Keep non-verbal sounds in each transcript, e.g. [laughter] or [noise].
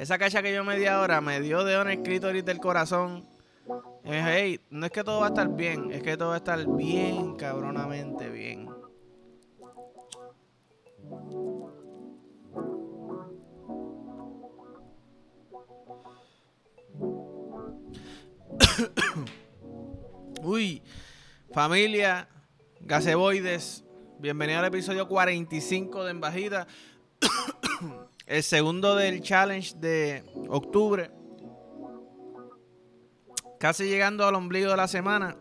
Esa cacha que yo me di ahora me dio de un escrito ahorita el corazón. Hey, no es que todo va a estar bien, es que todo va a estar bien, cabronamente bien. [coughs] Uy, familia, gaseboides, bienvenido al episodio 45 de Embajida, el segundo del challenge de octubre, casi llegando al ombligo de la semana.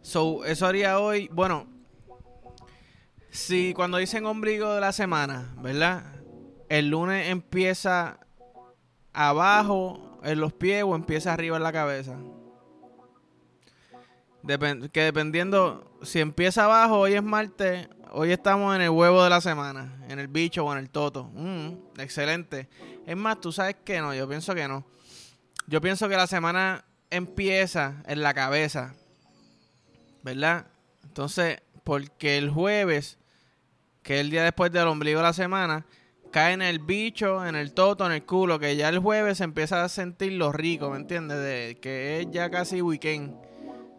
So, eso haría hoy, bueno, si cuando dicen ombligo de la semana, ¿verdad? El lunes empieza abajo en los pies o empieza arriba en la cabeza que dependiendo, si empieza abajo, hoy es martes, hoy estamos en el huevo de la semana, en el bicho o en el toto. Mm, excelente. Es más, tú sabes que no, yo pienso que no. Yo pienso que la semana empieza en la cabeza, ¿verdad? Entonces, porque el jueves, que es el día después del ombligo de la semana, cae en el bicho, en el toto, en el culo, que ya el jueves se empieza a sentir lo rico, ¿me entiendes? De, que es ya casi weekend.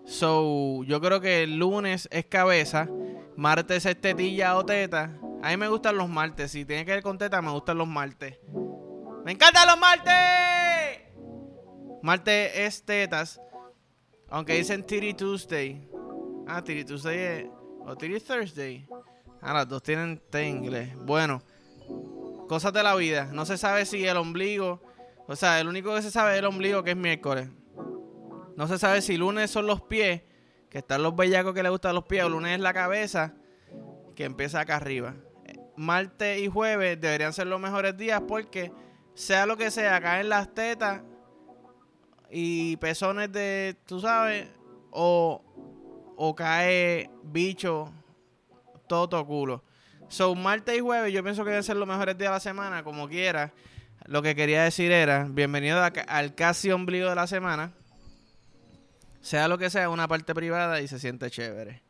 So, yo creo que el lunes es cabeza, martes es tetilla o teta. A mí me gustan los martes. Si tiene que ver con teta, me gustan los martes. ¡Me encantan los martes! Martes es tetas. Aunque dicen Titty Tuesday. Ah, Titty Tuesday es. O Titty Thursday. Ah, las dos tienen T inglés. Bueno, cosas de la vida. No se sabe si el ombligo. O sea, el único que se sabe es el ombligo que es miércoles. No se sabe si lunes son los pies, que están los bellacos que le gustan los pies, o lunes es la cabeza, que empieza acá arriba. Martes y jueves deberían ser los mejores días porque, sea lo que sea, caen las tetas y pezones de, tú sabes, o, o cae bicho, todo culo. Son martes y jueves yo pienso que deben ser los mejores días de la semana, como quiera. Lo que quería decir era, bienvenido al casi ombligo de la semana sea lo que sea, una parte privada y se siente chévere.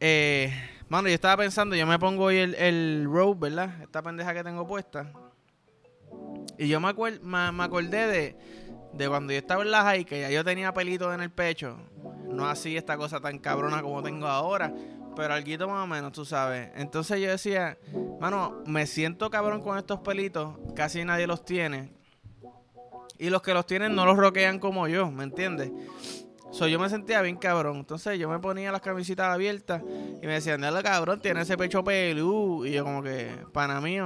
Eh, mano, yo estaba pensando, yo me pongo hoy el, el robe, ¿verdad? Esta pendeja que tengo puesta. Y yo me, me, acordé de, de, cuando yo estaba en la high, que ya yo tenía pelitos en el pecho. No así esta cosa tan cabrona como tengo ahora, pero algo más o menos, tú sabes. Entonces yo decía, mano, me siento cabrón con estos pelitos, casi nadie los tiene. Y los que los tienen no los roquean como yo, ¿me entiendes? So, yo me sentía bien cabrón. Entonces yo me ponía las camisitas abiertas y me decían, dale cabrón, tiene ese pecho peludo. Y yo como que, para mí,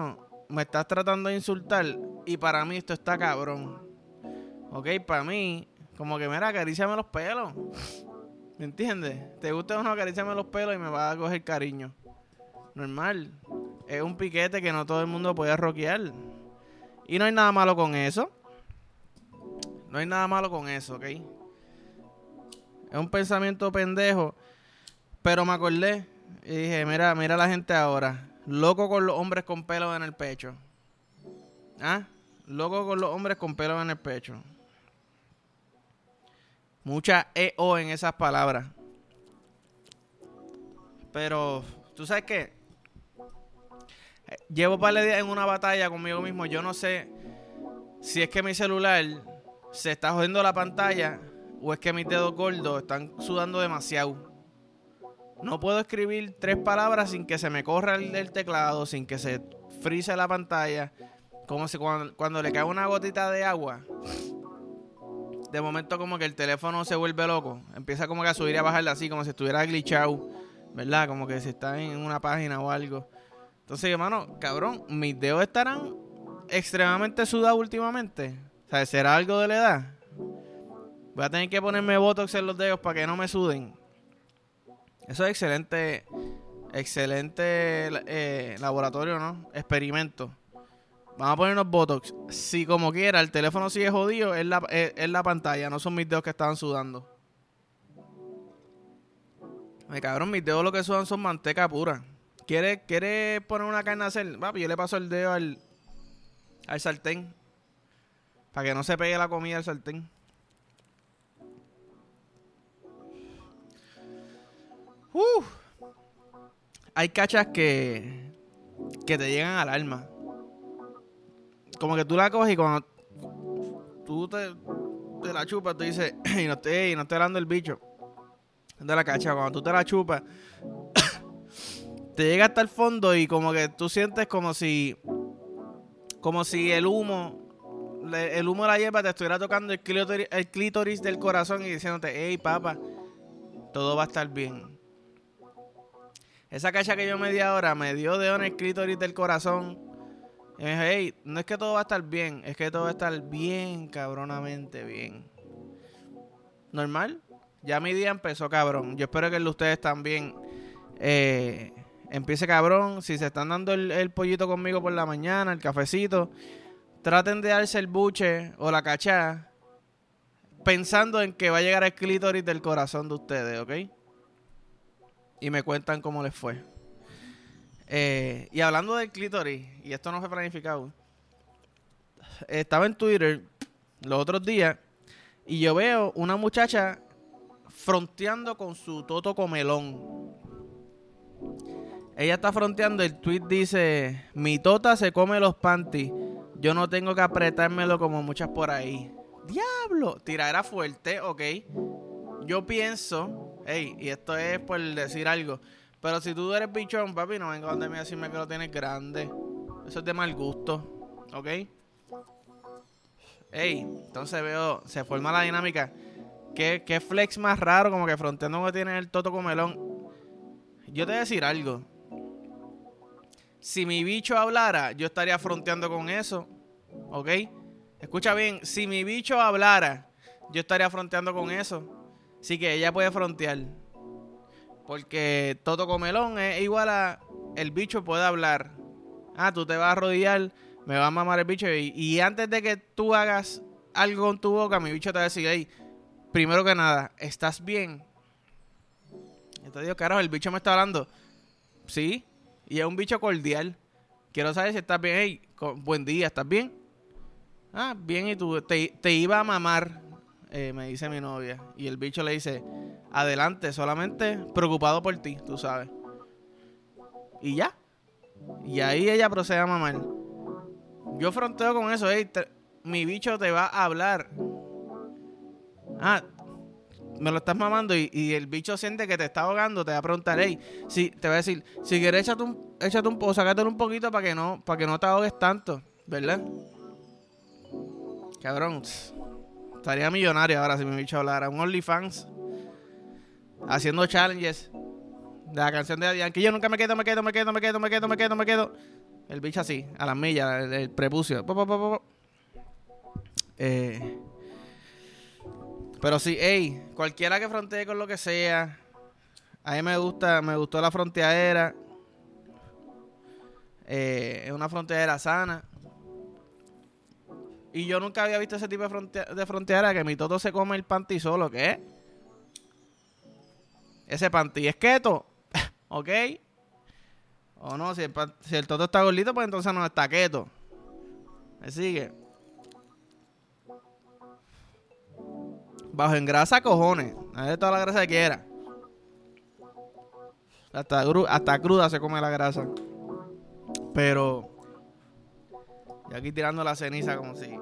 me estás tratando de insultar y para mí esto está cabrón. Ok, para mí, como que mira, acaríciame los pelos. ¿Me entiendes? ¿Te gusta o no acaríciame los pelos y me va a coger cariño? Normal. Es un piquete que no todo el mundo puede roquear. Y no hay nada malo con eso. No hay nada malo con eso, ¿ok? Es un pensamiento pendejo. Pero me acordé y dije, mira, mira la gente ahora. Loco con los hombres con pelo en el pecho. ¿Ah? Loco con los hombres con pelo en el pecho. Mucha EO en esas palabras. Pero, ¿tú sabes qué? Llevo par de días en una batalla conmigo mismo. Yo no sé si es que mi celular se está jodiendo la pantalla o es que mis dedos gordos están sudando demasiado. No puedo escribir tres palabras sin que se me corra el teclado, sin que se frise la pantalla. Como si cuando, le cae una gotita de agua, de momento como que el teléfono se vuelve loco. Empieza como que a subir y a bajar así, como si estuviera glitchado, ¿verdad? Como que si está en una página o algo. Entonces, hermano, cabrón, mis dedos estarán extremadamente sudados últimamente. O sea, ¿será algo de la edad? Voy a tener que ponerme botox en los dedos para que no me suden. Eso es excelente, excelente eh, laboratorio, ¿no? Experimento. Vamos a ponernos botox. Si como quiera el teléfono sigue jodido, es la, es, la pantalla, no son mis dedos que estaban sudando. Me cabrón, mis dedos lo que sudan son manteca pura. ¿Quiere, quiere poner una carne a hacer? Yo le paso el dedo al, al sartén. Para que no se pegue la comida al sartén. Hay cachas que, que te llegan al alma. como que tú la coges y cuando tú te, te la chupas, tú dices, [clears throat] y no estoy, no estoy hablando del bicho, de la cacha, cuando tú te la chupas, [clears throat] te llega hasta el fondo y como que tú sientes como si, como si el humo, el humo de la hierba te estuviera tocando el clítoris, el clítoris del corazón y diciéndote, hey papá, todo va a estar bien. Esa cacha que yo me di ahora me dio de en el clítoris del corazón. Y me dije, hey, no es que todo va a estar bien, es que todo va a estar bien, cabronamente bien. Normal. Ya mi día empezó cabrón. Yo espero que el de ustedes también eh, empiece cabrón. Si se están dando el, pollito conmigo por la mañana, el cafecito, traten de darse el buche o la cachá pensando en que va a llegar el clítoris del corazón de ustedes, ¿ok? Y me cuentan cómo les fue. Eh, y hablando del clítoris, y esto no fue planificado, estaba en Twitter los otros días y yo veo una muchacha fronteando con su toto comelón. Ella está fronteando, el tweet dice, mi tota se come los panties, yo no tengo que apretármelo como muchas por ahí. Diablo, tiradera fuerte, ok. Yo pienso, hey, y esto es por decir algo, pero si tú eres bichón, papi, no venga donde me decirme que lo tienes grande. Eso es de mal gusto. ¿Ok? Ey, entonces veo, se forma la dinámica. ¿Qué, qué flex más raro, como que fronteando que tiene el Toto Comelón. Yo te voy a decir algo. Si mi bicho hablara, yo estaría fronteando con eso. ¿Ok? Escucha bien, si mi bicho hablara, yo estaría fronteando con eso. Así que ella puede frontear. Porque Toto Comelón es igual a el bicho puede hablar. Ah, tú te vas a arrodillar, me va a mamar el bicho. Y, antes de que tú hagas algo con tu boca, mi bicho te va a decir, hey, primero que nada, ¿estás bien? Entonces digo, carajo, el bicho me está hablando. Sí, y es un bicho cordial. Quiero saber si estás bien. Hey, buen día, ¿estás bien? Ah, bien, y tú te, te iba a mamar, eh, me dice mi novia. Y el bicho le dice, adelante, solamente preocupado por ti, tú sabes. Y ya. Y ahí ella procede a mamar. Yo fronteo con eso, mi bicho te va a hablar. Ah, me lo estás mamando y, el bicho siente que te está ahogando, te va a preguntar, hey, si, te va a decir, si quieres échate un, échate un, o un poquito para que no, para que no te ahogues tanto, ¿verdad? Cabrón, estaría millonario ahora si mi bicho hablara. Un OnlyFans haciendo challenges de la canción de que Yo nunca me quedo, me quedo, me quedo, me quedo, me quedo, me quedo, me quedo. El bicho así, a las millas, el, prepucio. Eh, pero sí, hey, cualquiera que frontee con lo que sea. A mí me gusta, me gustó la fronteadera. Eh, es una fronteadera sana. Y yo nunca había visto ese tipo de, fronteadera, de frontera que mi toto se come el panty solo. ¿Qué? Ese panty es keto. [laughs] ¿Ok? O no, si el, si el toto está gordito, pues entonces no está keto. ¿Me sigue? Bajo en grasa, cojones. A toda la grasa que quiera. Hasta, hasta cruda se come la grasa. Pero. Y aquí tirando la ceniza como si.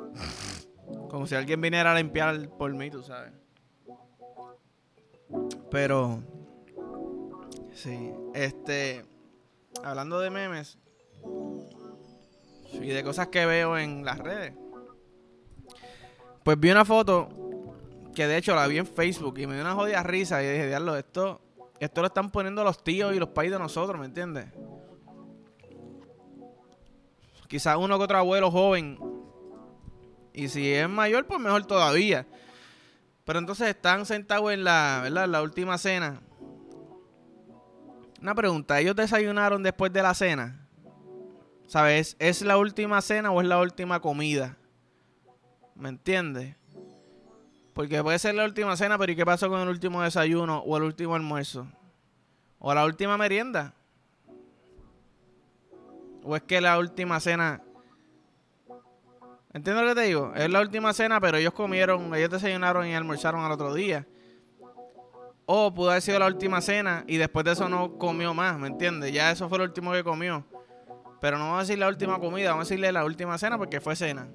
Como si alguien viniera a limpiar por mí, tú sabes. Pero. Sí, este, hablando de memes y de cosas que veo en las redes, pues vi una foto que de hecho la vi en Facebook y me dio una jodida risa y dije, diablo, esto, esto lo están poniendo los tíos y los países de nosotros, ¿me entiendes? Quizás uno que otro abuelo joven. Y si es mayor, pues mejor todavía. Pero entonces están sentados en la, ¿verdad? La última cena. Una pregunta, ¿ellos desayunaron después de la cena? ¿Sabes? ¿Es la última cena o es la última comida? ¿Me entiendes? Porque puede ser la última cena, pero ¿y qué pasó con el último desayuno o el último almuerzo? ¿O la última merienda? ¿O es que la última cena... ¿Entiendes lo que te digo? Es la última cena, pero ellos comieron, ellos desayunaron y almorzaron al otro día. O pudo haber sido la última cena y después de eso no comió más, ¿me entiendes? Ya eso fue lo último que comió. Pero no vamos a decir la última comida, vamos a decirle la última cena porque fue cena.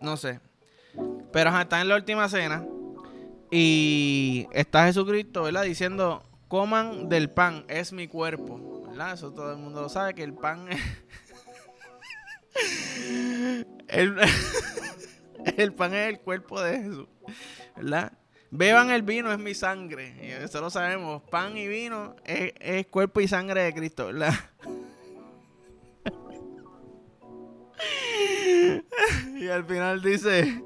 No sé. Pero ajá, está en la última cena. Y está Jesucristo, ¿verdad? Diciendo, coman del pan, es mi cuerpo. ¿Verdad? Eso todo el mundo lo sabe, que el pan es... [laughs] el, [laughs] el pan es el cuerpo de Jesús. ¿Verdad? Beban el vino, es mi sangre. Y eso lo sabemos. Pan y vino es, es cuerpo y sangre de Cristo, ¿verdad? [laughs] y al final dice...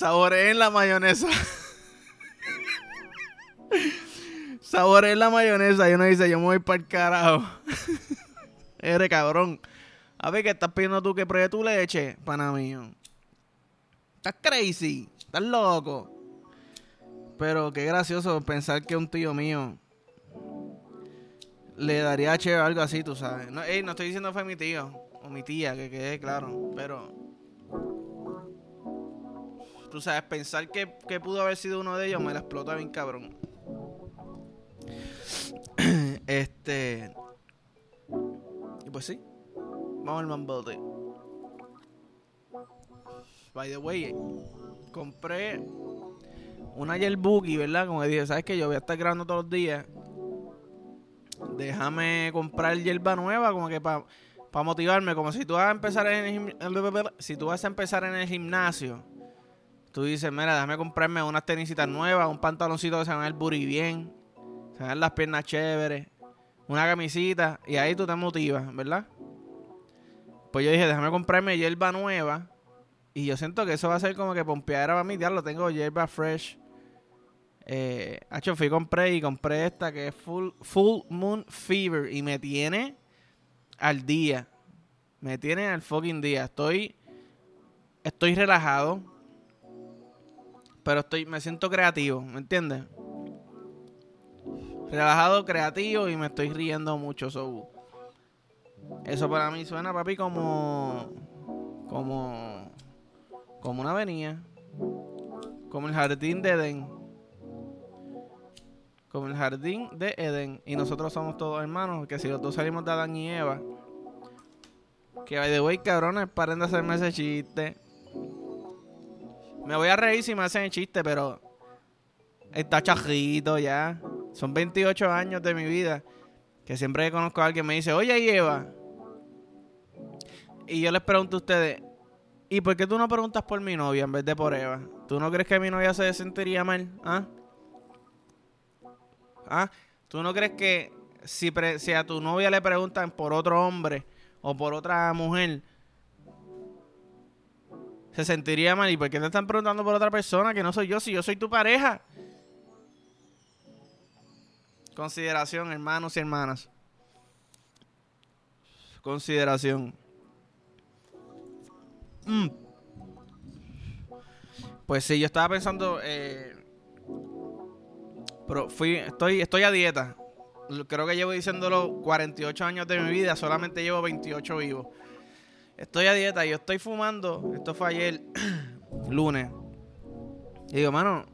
Saboreen la mayonesa. Saboreen la mayonesa. Y uno dice, yo me voy para el carajo. Eres cabrón. A ver, ¿qué estás pidiendo tú que pruebe tu leche, pana mío? Estás crazy. Estás loco. Pero qué gracioso pensar que un tío mío le daría che algo así, tú sabes. No, no estoy diciendo fue mi tío o mi tía, que quede claro. Pero tú sabes, pensar que, que, pudo haber sido uno de ellos me la explota bien cabrón. [clears throat] este. Y pues sí. Vamos al mambote. By the way, compré una Boogie, ¿verdad? Como dije, ¿sabes que Yo voy a estar grabando todos los días. Déjame comprar hierba nueva, como que para motivarme. Como si tú vas a empezar en el, si tú vas a empezar en el gimnasio. Tú dices, mira, déjame comprarme unas tenisitas nuevas, un pantaloncito que se van el booty bien, se van las piernas chéveres, una camisita, y ahí tú te motivas, ¿verdad? Pues yo dije, déjame comprarme hierba nueva. Y yo siento que eso va a ser como que pompeadera para mí. Ya lo tengo hierba fresh. Eh, fui compré y compré esta que es Full, Full Moon Fever. Y me tiene al día. Me tiene al fucking día. Estoy. Estoy relajado. Pero estoy. Me siento creativo. ¿Me entiendes? Relajado, creativo y me estoy riendo mucho. So, eso para mí suena, papi, como. Como. Como una avenida. Como el jardín de Edén. Como el jardín de Edén. Y nosotros somos todos hermanos. Que si los dos salimos de Adán y Eva. Que by the way, cabrones, paren de hacerme ese chiste. Me voy a reír si me hacen el chiste, pero. Está chajito ya. Son 28 años de mi vida. Que siempre conozco a alguien me dice, oye Eva, y yo les pregunto a ustedes, ¿y por qué tú no preguntas por mi novia en vez de por Eva? ¿Tú no crees que mi novia se sentiría mal? ¿Ah? ¿Ah? ¿Tú no crees que si, si a tu novia le preguntan por otro hombre o por otra mujer, se sentiría mal? ¿Y por qué te están preguntando por otra persona que no soy yo si yo soy tu pareja? Consideración, hermanos y hermanas. Consideración. Mm. Pues sí, yo estaba pensando. Eh, pero fui. Estoy, estoy a dieta. Creo que llevo diciéndolo 48 años de mi vida. Solamente llevo 28 vivos. Estoy a dieta. Yo estoy fumando. Esto fue ayer, [clears throat] lunes. Y digo, mano,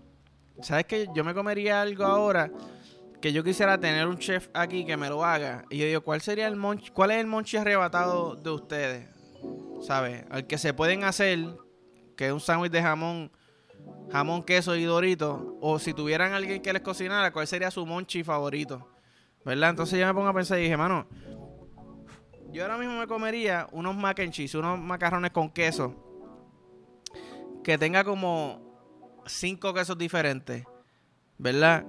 ¿sabes qué? Yo me comería algo ahora que yo quisiera tener un chef aquí que me lo haga. Y yo digo, ¿cuál sería el monchi, cuál es el monchi arrebatado de ustedes? ¿sabes? Al que se pueden hacer, que es un sándwich de jamón, jamón, queso y dorito, o si tuvieran alguien que les cocinara, ¿cuál sería su monchi favorito? ¿Verdad? Entonces yo me pongo a pensar y dije, mano, yo ahora mismo me comería unos mac and cheese, unos macarrones con queso, que tenga como cinco quesos diferentes, ¿verdad?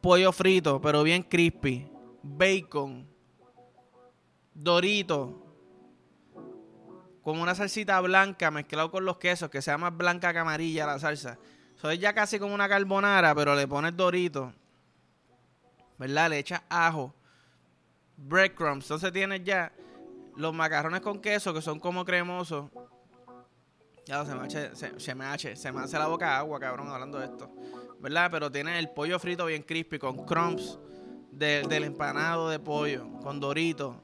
Pollo frito, pero bien crispy, bacon, dorito, con una salsita blanca mezclado con los quesos, que sea más blanca que amarilla la salsa. Eso es ya casi como una carbonara, pero le pones dorito. ¿Verdad? Le echas ajo. Breadcrumbs. Entonces tienes ya los macarrones con queso, que son como cremosos. Ya se me, hace, se, me hace, se me hace la boca agua, cabrón, hablando de esto. ¿Verdad? Pero tiene el pollo frito bien crispy, con crumbs del empanado de pollo, con dorito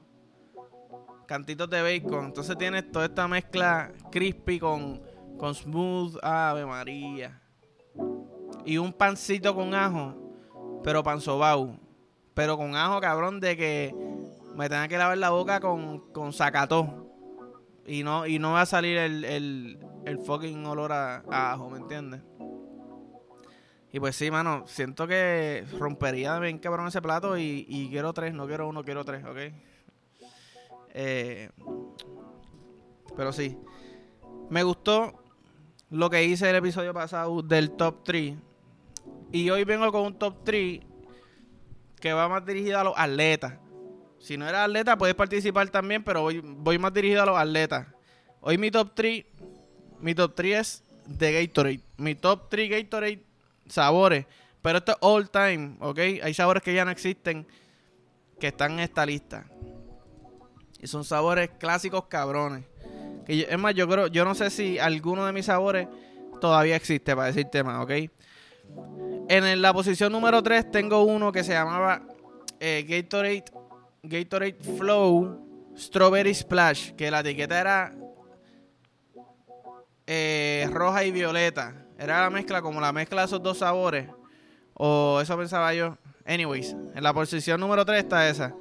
cantitos de bacon. Entonces tienes toda esta mezcla crispy con, con smooth. Ave María. Y un pancito con ajo. pero panzobau. Pero con ajo, cabrón, de que me tenga que lavar la boca con, con sacató. Y no, y no va a salir el, el, el fucking olor a, ajo, ¿me entiendes? Y pues sí, mano, siento que rompería bien cabrón ese plato y, y quiero tres, no quiero uno, quiero tres, ¿ok? Eh, pero sí, me gustó lo que hice el episodio pasado del top 3. Y hoy vengo con un top 3 que va más dirigido a los atletas. Si no eres atleta, puedes participar también, pero voy, voy más dirigido a los atletas. Hoy mi top 3, mi top 3 es de Gatorade. Mi top 3 Gatorade sabores. Pero esto es all time, ¿ok? Hay sabores que ya no existen que están en esta lista. Y son sabores clásicos cabrones. Que es más, yo creo, yo no sé si alguno de mis sabores todavía existe, para decirte más, ¿ok? En la posición número 3 tengo uno que se llamaba eh, Gatorade, Gatorade Flow Strawberry Splash, que la etiqueta era eh, roja y violeta. Era la mezcla, como la mezcla de esos dos sabores. O eso pensaba yo. Anyways, en la posición número 3 está esa.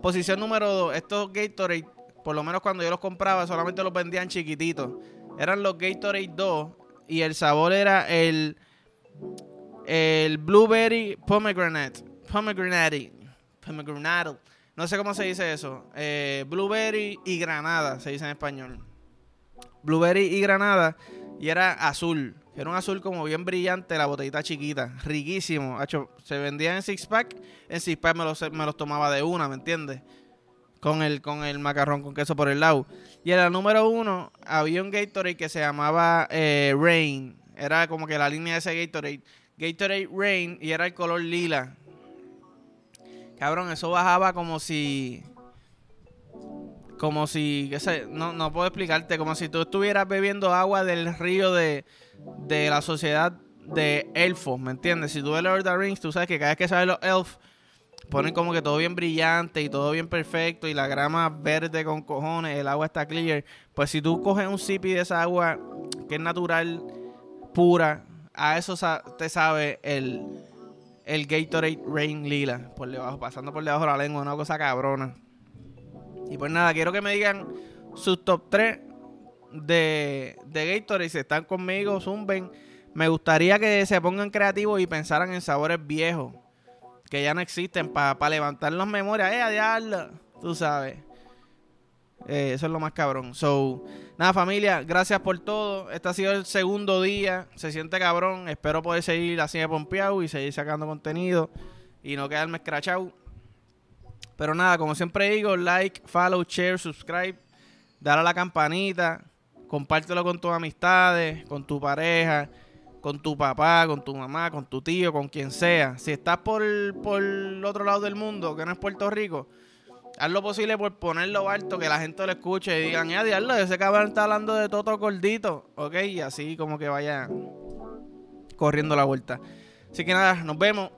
Posición número 2, estos Gatorade, por lo menos cuando yo los compraba, solamente los vendían chiquititos. Eran los Gatorade 2 y el sabor era el el blueberry pomegranate, pomegranate, pomegranate. No sé cómo se dice eso. Eh, blueberry y granada, se dice en español. Blueberry y granada. Y era azul. Era un azul como bien brillante, la botellita chiquita. Riquísimo. se vendía en six pack. En six pack me los, tomaba de una, ¿me entiendes? Con el, con el macarrón con queso por el lado. Y en la número uno había un Gatorade que se llamaba eh, Rain. Era como que la línea de ese Gatorade. Gatorade Rain y era el color lila. Cabrón, eso bajaba como si como si, qué sé, no, no puedo explicarte, como si tú estuvieras bebiendo agua del río de, de la sociedad de elfos, ¿me entiendes? Si tú ves Lord of the Rings, tú sabes que cada vez que salen los elfos, ponen como que todo bien brillante y todo bien perfecto y la grama verde con cojones, el agua está clear. Pues si tú coges un sipi de esa agua que es natural, pura, a eso te sabe el, el Gatorade Rain Lila, por debajo, pasando por debajo de la lengua, una cosa cabrona. Y pues nada, quiero que me digan sus top 3 de, de Gatorade. Si están conmigo, zumben. Me gustaría que se pongan creativos y pensaran en sabores viejos que ya no existen para levantar las memorias. ¡Eh, adiós! Tú sabes. Eh, eso es lo más cabrón. So, nada, familia, gracias por todo. Este ha sido el segundo día. Se siente cabrón. Espero poder seguir así de pompeado y seguir sacando contenido y no quedarme escrachado. Pero nada, como siempre digo, like, follow, share, subscribe, dale a la campanita, compártelo con tus amistades, con tu pareja, con tu papá, con tu mamá, con tu tío, con quien sea. Si estás por, por el otro lado del mundo, que no es Puerto Rico, haz lo posible por ponerlo alto, que la gente lo escuche y digan, ya, diablo, ese cabrón está hablando de todo gordito, ¿ok? Y así como que vaya corriendo la vuelta. Así que nada, nos vemos.